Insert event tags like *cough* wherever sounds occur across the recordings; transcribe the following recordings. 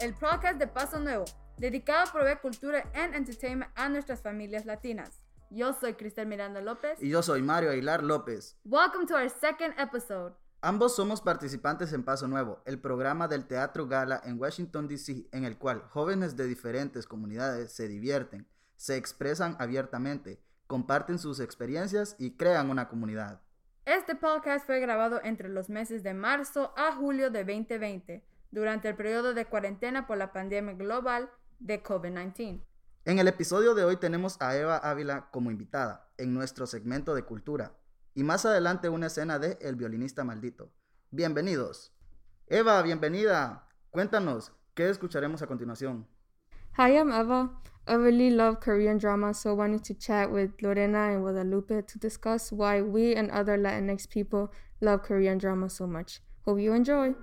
el podcast de Paso Nuevo, dedicado a proveer cultura and entertainment a nuestras familias latinas. Yo soy Cristel Miranda López. Y yo soy Mario Aguilar López. Welcome to our second episode. Ambos somos participantes en Paso Nuevo, el programa del Teatro Gala en Washington, D.C., en el cual jóvenes de diferentes comunidades se divierten, se expresan abiertamente, comparten sus experiencias y crean una comunidad. Este podcast fue grabado entre los meses de marzo a julio de 2020, durante el periodo de cuarentena por la pandemia global de COVID-19. En el episodio de hoy tenemos a Eva Ávila como invitada en nuestro segmento de cultura y más adelante una escena de El violinista maldito. Bienvenidos. Eva, bienvenida. Cuéntanos, ¿qué escucharemos a continuación? Hi, I'm Eva. I really love Korean drama, so I wanted to chat with Lorena and Guadalupe to discuss why we and other Latinx people love Korean drama so much. Hope you enjoy.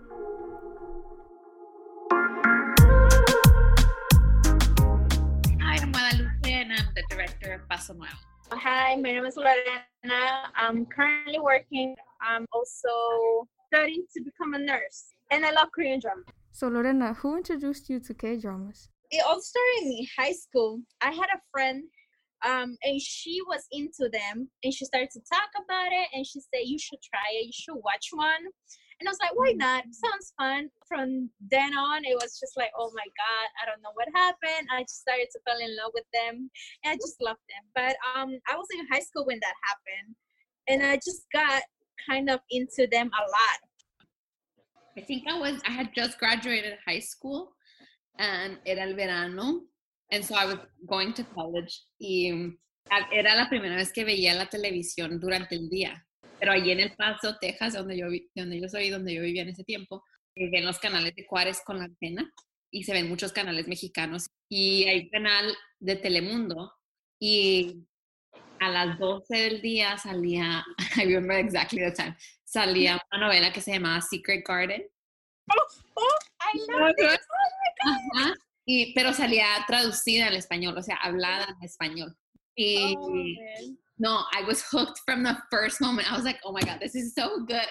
Director of Paso Nuevo. Hi, my name is Lorena. I'm currently working. I'm also studying to become a nurse, and I love Korean drama. So, Lorena, who introduced you to K dramas? It all started in high school. I had a friend, um, and she was into them, and she started to talk about it, and she said, "You should try it. You should watch one." And I was like, "Why not? Sounds fun." From then on, it was just like, "Oh my god, I don't know what happened." I just started to fall in love with them, and I just loved them. But um, I was in high school when that happened, and I just got kind of into them a lot. I think I was, I had just graduated high school and era el verano. And so I was going to college y era la primera vez que veía la televisión durante el día. Pero allí en El Paso, Texas, donde yo, vi- donde yo soy, donde yo vivía en ese tiempo, eh, ven los canales de Juárez con la antena y se ven muchos canales mexicanos. Y hay un canal de Telemundo y a las 12 del día salía, *laughs* I remember exactly the time, salía una novela que se llamaba Secret Garden. Oh, I love it. it! Ajá, y, pero salía traducida al español, o sea, hablada en español. Y Oh, man. No, I was *laughs* hooked from the first moment. I was like, oh my God, this is so good.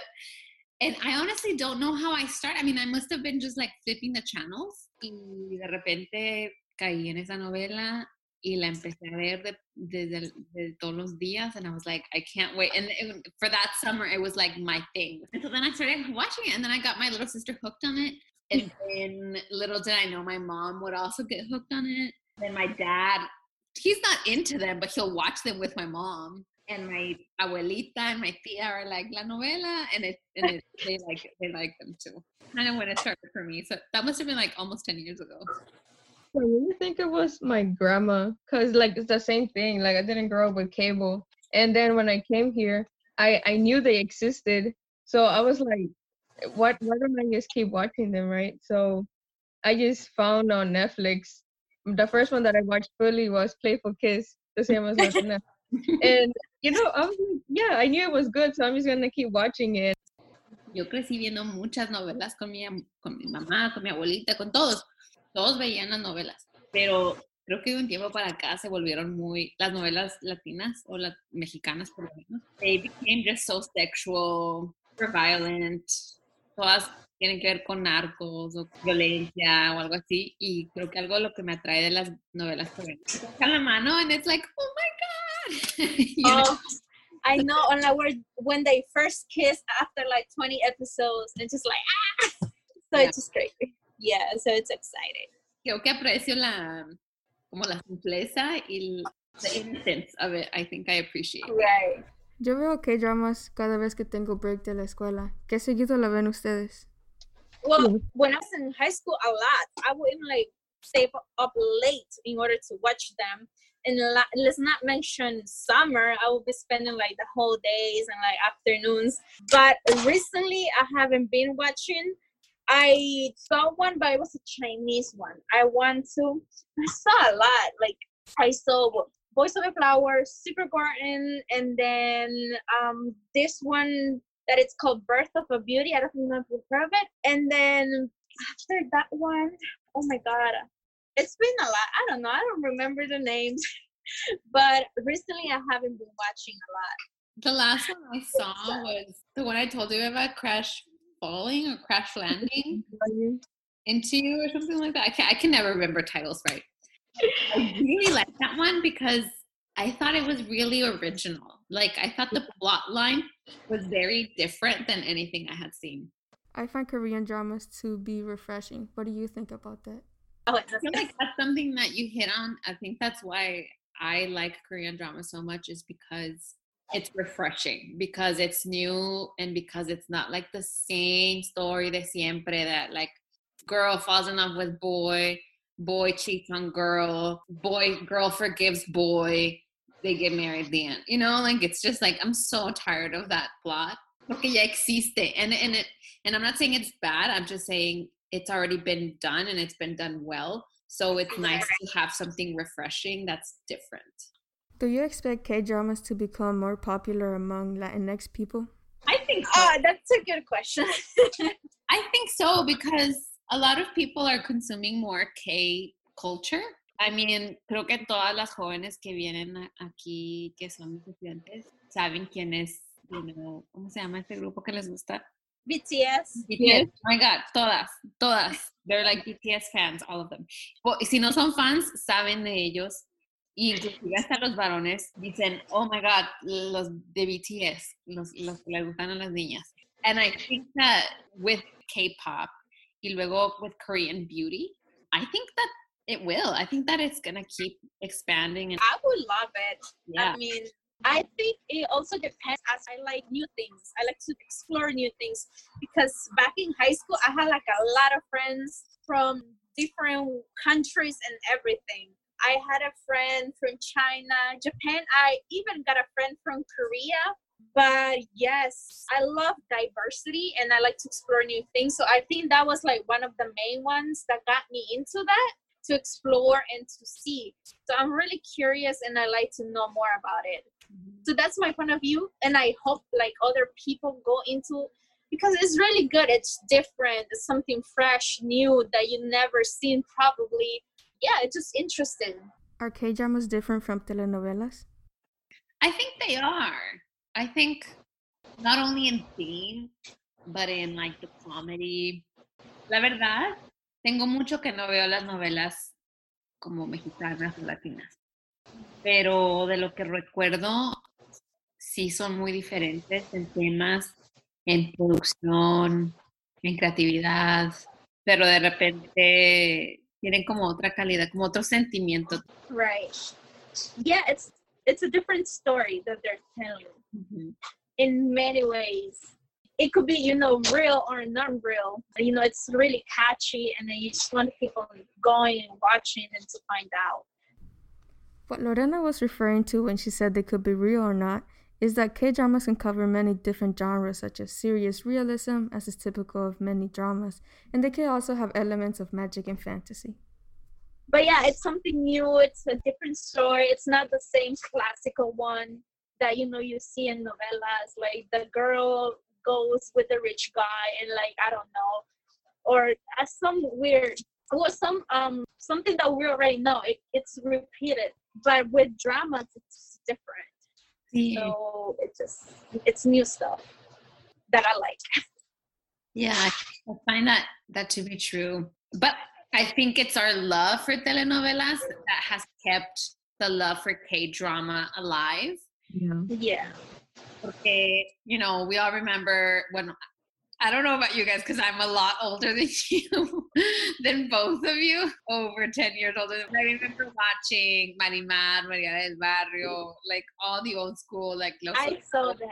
And I honestly don't know how I started. I mean, I must have been just like flipping the channels. Y de repente caí en esa novela y la empecé a ver de, desde de todos los días. And I was like, I can't wait. And it- for that summer, it was like my thing. And so then I started watching it. And then I got my little sister hooked on it. And mm. then little did I know my mom would also get hooked on it. Then my dad, he's not into them, but he'll watch them with my mom. And my abuelita and my tia are like la novela, and it and it, they *laughs* like they like them too. Kind of when it started for me. So that must have been like almost ten years ago. I really think it was my grandma, cause like it's the same thing. Like I didn't grow up with cable, and then when I came here, I I knew they existed, so I was like, what? Why don't I just keep watching them, right? So I just found on Netflix. The first one that I watched fully was Playful Kiss, the same as Lorena. *laughs* and you know, I was like, yeah, I knew it was good, so I'm just gonna keep watching it. Yo crecí viendo muchas novelas con mi, con mi mamá, con mi abuelita, con todos. Todos veían las novelas. Pero creo que de un tiempo para acá se volvieron muy, las novelas latinas o las mexicanas por lo menos, they became just so sexual, super violent. Todas tienen que ver con narcos o violencia o algo así. Y creo que algo de lo que me atrae de las novelas coreanas. Tocan la mano and it's like, oh my God. *laughs* You know? Oh, I know. And like where when they first kiss after like 20 episodes, and just like ah, *laughs* so Yeah. it's just crazy. Yeah, so it's exciting. creo que aprecio la como la simpleza y the innocence of it. I think I appreciate. Right. Yo veo K-dramas cada vez que tengo break de la escuela. ¿Qué seguido la ven ustedes? Well, when I was in high school, a lot. I would even like stay up- late in order to watch them. And la- let's not mention summer. I will be spending like the whole days and like afternoons. But recently, I haven't been watching. I saw one, but it was a Chinese one. I want to. I saw a lot. Like I saw Boys of the Flowers, Super Garden, and then um this one that it's called Birth of a Beauty. I don't know if you've heard of it. And then after that one, oh my god, it's been a lot. I don't know. I don't remember the names, *laughs* but recently I haven't been watching a lot. The last one I saw was the one I told you about, Crash Falling or Crash Landing. *laughs* into you or something like that. I can I can never remember titles right. I really like that one because I thought it was really original. Like I thought the plot line was very different than anything I had seen. I find Korean dramas to be refreshing. What do you think about that? Oh, I feel like that's something that you hit on. I think that's why I like Korean drama so much is because it's refreshing because it's new and because it's not like the same story de siempre that like girl falls in love with boy, boy cheats on girl, boy girl forgives boy, they get married at the end. You know, like it's just like I'm so tired of that plot. Porque ya existe. And and it and I'm not saying it's bad, I'm just saying it's already been done and it's been done well. So it's nice to have something refreshing that's different. Do you expect K dramas to become more popular among Latinx people? I think so. Oh, that's a good question. *laughs* I think so because a lot of people are consuming more K culture. I mean, creo que todas las jóvenes que vienen aquí, que son estudiantes, saben quién es, you know, ¿cómo se llama este grupo que les gusta? BTS. BTS. Oh my God, todas, todas. They're like BTS fans, all of them. Well, si no son fans, saben de ellos. Y inclusive hasta los varones dicen, oh my God, los de BTS, los, los que les gustan a las niñas. And I think that with K-pop y luego with Korean beauty, I think that it will. I think that it's gonna keep expanding. And I would love it. yeah, I mean, I think it also depends as I like new things. I like to explore new things because back in high school, I had like a lot of friends from different countries and everything. I had a friend from China, Japan. I even got a friend from Korea. But yes, I love diversity and I like to explore new things. So I think that was like one of the main ones that got me into that to explore and to see. So I'm really curious and I like to know more about it. Mm-hmm. So that's my point of view. And I hope like other people go into because it's really good. It's different. It's something fresh, new that you never seen probably. Yeah, it's just interesting. Are K dramas different from telenovelas? I think they are. I think not only in theme, but in like the comedy. La verdad, tengo mucho que no veo las novelas como mexicanas o latinas. Pero de lo que recuerdo, sí son muy diferentes en temas, en producción, en creatividad, pero de repente tienen como otra calidad, como otro sentimiento. Right. Yeah, it's it's a different story that they're telling in many ways. It could be, you know, real or not real. You know, it's really catchy and then you just want people going and watching and to find out. What Lorena was referring to when she said they could be real or not is that K dramas can cover many different genres, such as serious realism, as is typical of many dramas, and they can also have elements of magic and fantasy. But yeah, it's something new. It's a different story. It's not the same classical one that you know you see in novellas Like the girl goes with the rich guy and like I don't know, or as some weird or some um something that we already know. It, it's repeated, but with dramas, it's different. Sí. So it's just it's new stuff that I like. Yeah, I I find that that to be true. But I think it's our love for telenovelas that has kept the love for K drama alive. Yeah. Yeah. Porque, you know, we all remember when I don't know about you guys because I'm a lot older than *laughs* you, than both of you, over 10 years older. I remember watching Marimar, María del Barrio, like all the old school, like Los I saw them.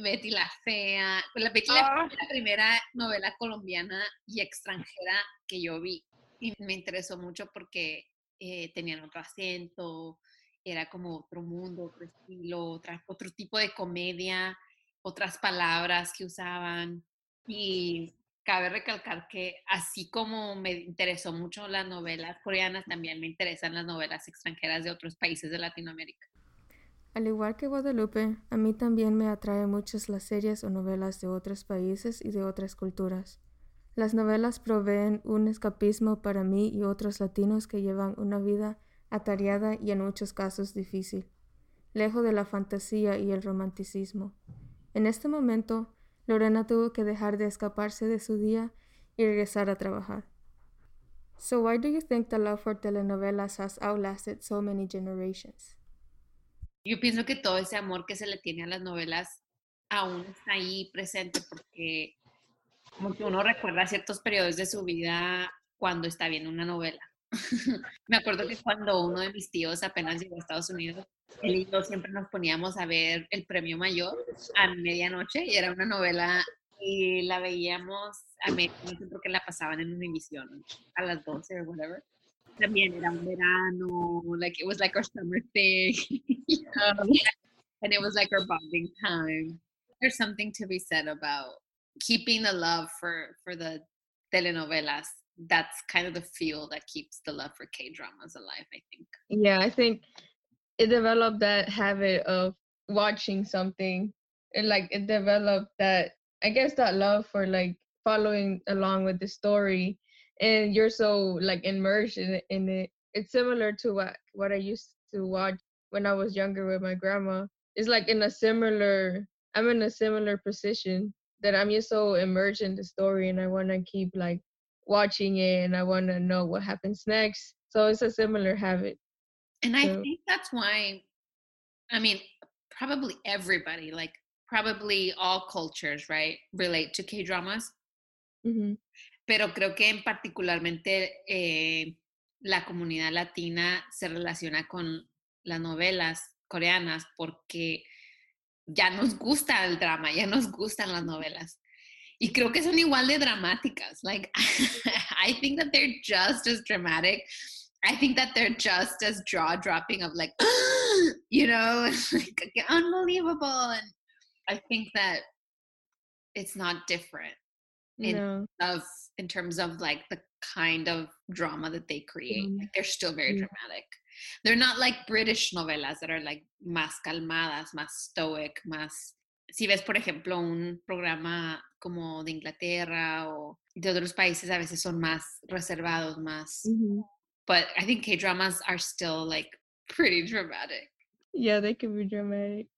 Betty la Fea. Pues la Betty la Fea Ah. la primera novela colombiana y extranjera que yo vi. Y me interesó mucho porque eh, tenían otro acento, era como otro mundo, otro estilo, otra, otro tipo de comedia, otras palabras que usaban. Y cabe recalcar que así como me interesó mucho las novelas coreanas, también me interesan las novelas extranjeras de otros países de Latinoamérica. Al igual que Guadalupe, a mí también me atraen muchas las series o novelas de otros países y de otras culturas. Las novelas proveen un escapismo para mí y otros latinos que llevan una vida atareada y en muchos casos difícil, lejos de la fantasía y el romanticismo. En este momento, Lorena tuvo que dejar de escaparse de su día y regresar a trabajar. So why do you think the love for telenovelas has outlasted so many generations? Yo pienso que todo ese amor que se le tiene a las novelas aún está ahí presente porque como uno recuerda ciertos periodos de su vida cuando está viendo una novela. *laughs* Me acuerdo que cuando uno de mis tíos apenas llegó a Estados Unidos, él y yo siempre nos poníamos a ver El Premio Mayor a medianoche y era una novela y la veíamos a medianoche porque la pasaban en Univision a las 12 o whatever. También era un verano, like it was like our summer thing. and it was like our bonding time. There's something to be said about keeping the love for for the telenovelas that's kind of the fuel that keeps the love for K dramas alive, I think. Yeah, I think it developed that habit of watching something. and like it developed that I guess that love for like following along with the story and you're so like immersed in it, in it. It's similar to what what I used to watch when I was younger with my grandma. It's like in a similar I'm in a similar position that I'm just so immersed in the story and I want to keep like watching it and I want to know what happens next. So it's a similar habit. And I so, think that's why, I mean, probably everybody, like probably all cultures, right, relate to K dramas. Mm-hmm. Pero creo que en particularmente eh, la comunidad latina se relaciona con las novelas coreanas porque ya nos gusta el drama, ya nos gustan las novelas. Y creo que son igual de dramáticas. Like, *laughs* I think that they're just as dramatic. I think that they're just as jaw dropping of like, *gasps* you know, *laughs* like unbelievable. And I think that it's not different in no. of in terms of like the kind of drama that they create. Mm. Like, they're still very Yeah. dramatic. They're not like British novelas that are like más calmadas, más stoic, más si ves, por ejemplo, un programa como de Inglaterra o de otros países, a veces son más reservados, más. Mhm. But I think K dramas are still like pretty dramatic. Yeah, they can be dramatic.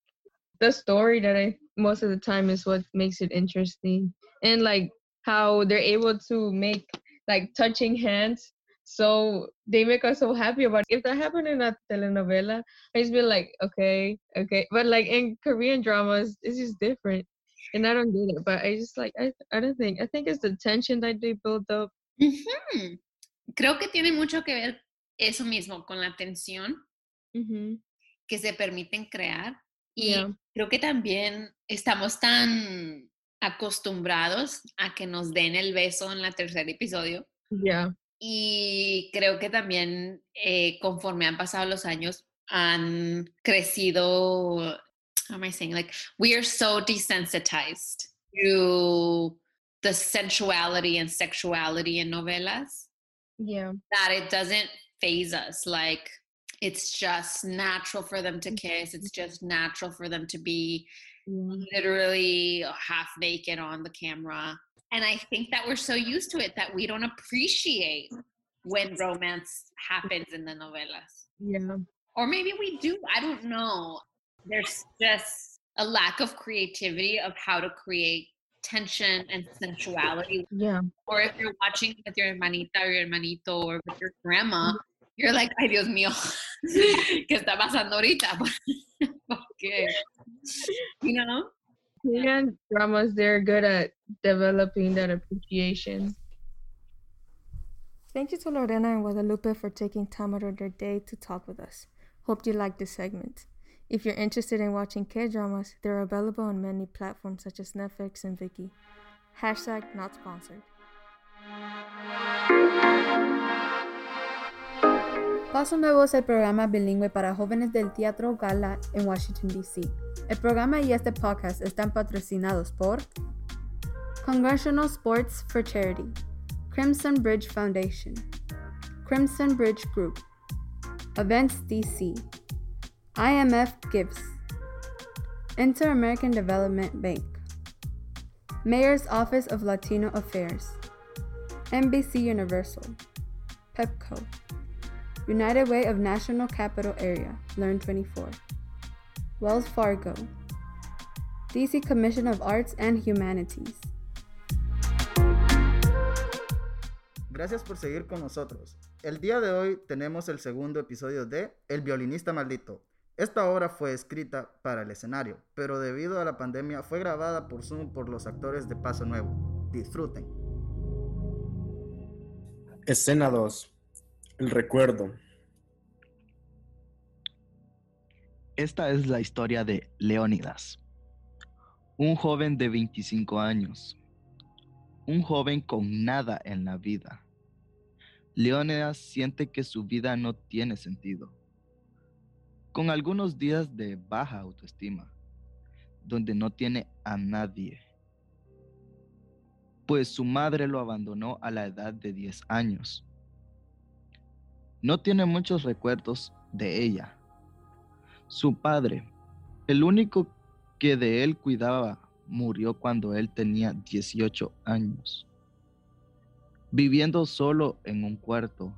The story that I most of the time is what makes it interesting. And like how they're able to make like touching hands so they make us so happy about it. if that happened in a telenovela i just be like okay okay but like in korean dramas it's just different and i don't get it but i just like i, I don't think i think it's the tension that they build up Ujú. Creo que tiene mucho que ver eso mismo con la tensión hmm que se permiten crear. Y Yeah. creo que también estamos tan acostumbrados a que nos den el beso en la tercer episodio. yeah Y creo que también eh, conforme han pasado los años han crecido, how am I saying? Like, we are so desensitized to the sensuality and sexuality in novelas yeah that it doesn't faze us. Like, it's just natural for them to kiss. It's just natural for them to be literally half naked on the camera. And I think that we're so used to it that we don't appreciate when romance happens in the novelas. yeah Or maybe we do, I don't know. There's just a lack of creativity of how to create tension and sensuality. yeah Or if you're watching with your hermanita or your hermanito or with your grandma, mm-hmm. you're like, ay Dios mío, *laughs* ¿qué está pasando ahorita? *laughs* Porque, you know? Korean dramas they're good at developing that appreciation Thank you to Lorena and Guadalupe for taking time out of their day to talk with us. Hope you liked this segment. If you're interested in watching K dramas, they're available on many platforms such as Netflix and Viki. Hashtag not sponsored. Paso Nuevo es el programa bilingüe para jóvenes del Teatro Gala en Washington, D.C. El programa y este podcast están patrocinados por Congressional Sports for Charity, Crimson Bridge Foundation, Crimson Bridge Group, Events DC, IMF Gives, Inter American Development Bank, Mayor's Office of Latino Affairs, NBC Universal, PEPCO. United Way of National Capital Area, Learn 24. Wells Fargo. DC Commission of Arts and Humanities. Gracias por seguir con nosotros. El día de hoy tenemos el segundo episodio de El violinista maldito. Esta obra fue escrita para el escenario, pero debido a la pandemia fue grabada por Zoom por los actores de Paso Nuevo. Disfruten. Escena 2. El recuerdo. Esta es la historia de Leónidas, un joven de 25 años, un joven con nada en la vida. Leónidas siente que su vida no tiene sentido, con algunos días de baja autoestima, donde no tiene a nadie, pues su madre lo abandonó a la edad de 10 años. No tiene muchos recuerdos de ella su padre, el único que de él cuidaba, murió cuando él tenía 18 años. Viviendo solo en un cuarto,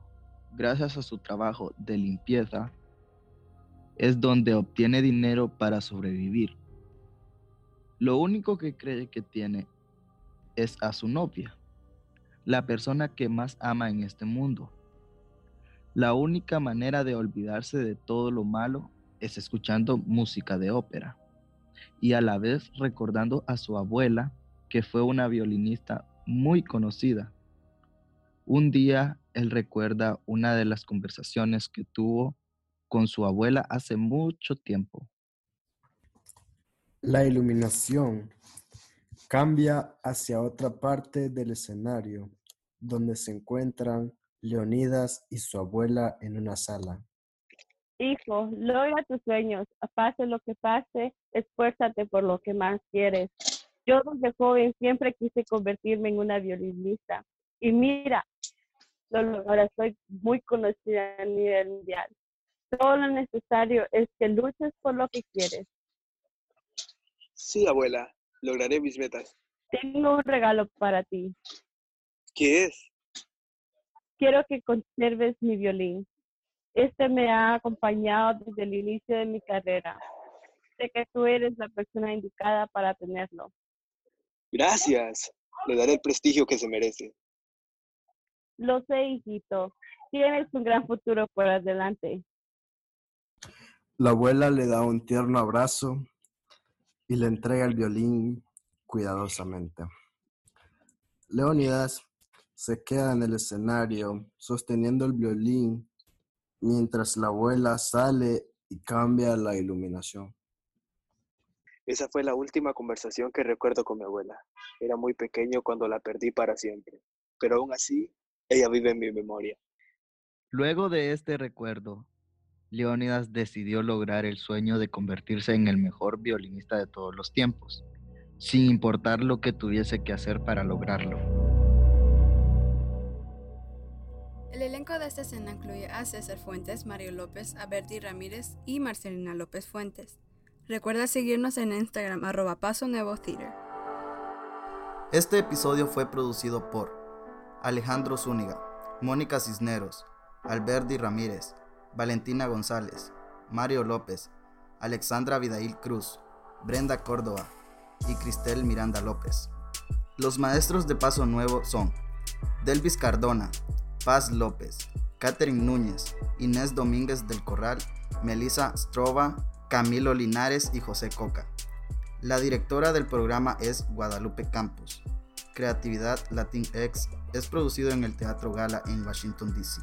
gracias a su trabajo de limpieza, es donde obtiene dinero para sobrevivir. Lo único que cree que tiene es a su novia, la persona que más ama en este mundo. La única manera de olvidarse de todo lo malo es escuchando música de ópera y a la vez recordando a su abuela, que fue una violinista muy conocida. Un día él recuerda una de las conversaciones que tuvo con su abuela hace mucho tiempo. La iluminación cambia hacia otra parte del escenario, donde se encuentran Leonidas y su abuela en una sala. Hijo, logra tus sueños, pase lo que pase, esfuérzate por lo que más quieres. Yo desde joven siempre quise convertirme en una violinista y mira, ahora soy muy conocida a nivel mundial. Todo lo necesario es que luches por lo que quieres. Sí, abuela, lograré mis metas. Tengo un regalo para ti. ¿Qué es? Quiero que conserves mi violín. Este me ha acompañado desde el inicio de mi carrera. Sé que tú eres la persona indicada para tenerlo. Gracias. Le daré el prestigio que se merece. Lo sé, hijito. Tienes un gran futuro por adelante. La abuela le da un tierno abrazo y le entrega el violín cuidadosamente. Leonidas se queda en el escenario sosteniendo el violín mientras la abuela sale y cambia la iluminación. Esa fue la última conversación que recuerdo con mi abuela. Era muy pequeño cuando la perdí para siempre, pero aún así, ella vive en mi memoria. Luego de este recuerdo, Leónidas decidió lograr el sueño de convertirse en el mejor violinista de todos los tiempos, sin importar lo que tuviese que hacer para lograrlo. El elenco de esta escena incluye a César Fuentes, Mario López, a Bertie Ramírez y Marcelina López Fuentes. Recuerda seguirnos en Instagram arroba Paso Nuevo Theater. Este episodio fue producido por Alejandro Zúñiga, Mónica Cisneros, Alberti Ramírez, Valentina González, Mario López, Alexandra Vidail Cruz, Brenda Córdoba y Cristel Miranda López. Los maestros de Paso Nuevo son Delvis Cardona, Paz López, Catherine Núñez, Inés Domínguez del Corral, Melissa Strova, Camilo Linares y José Coca. La directora del programa es Guadalupe Campos. Creatividad Latinx es producido en el Teatro Gala en Washington, D.C.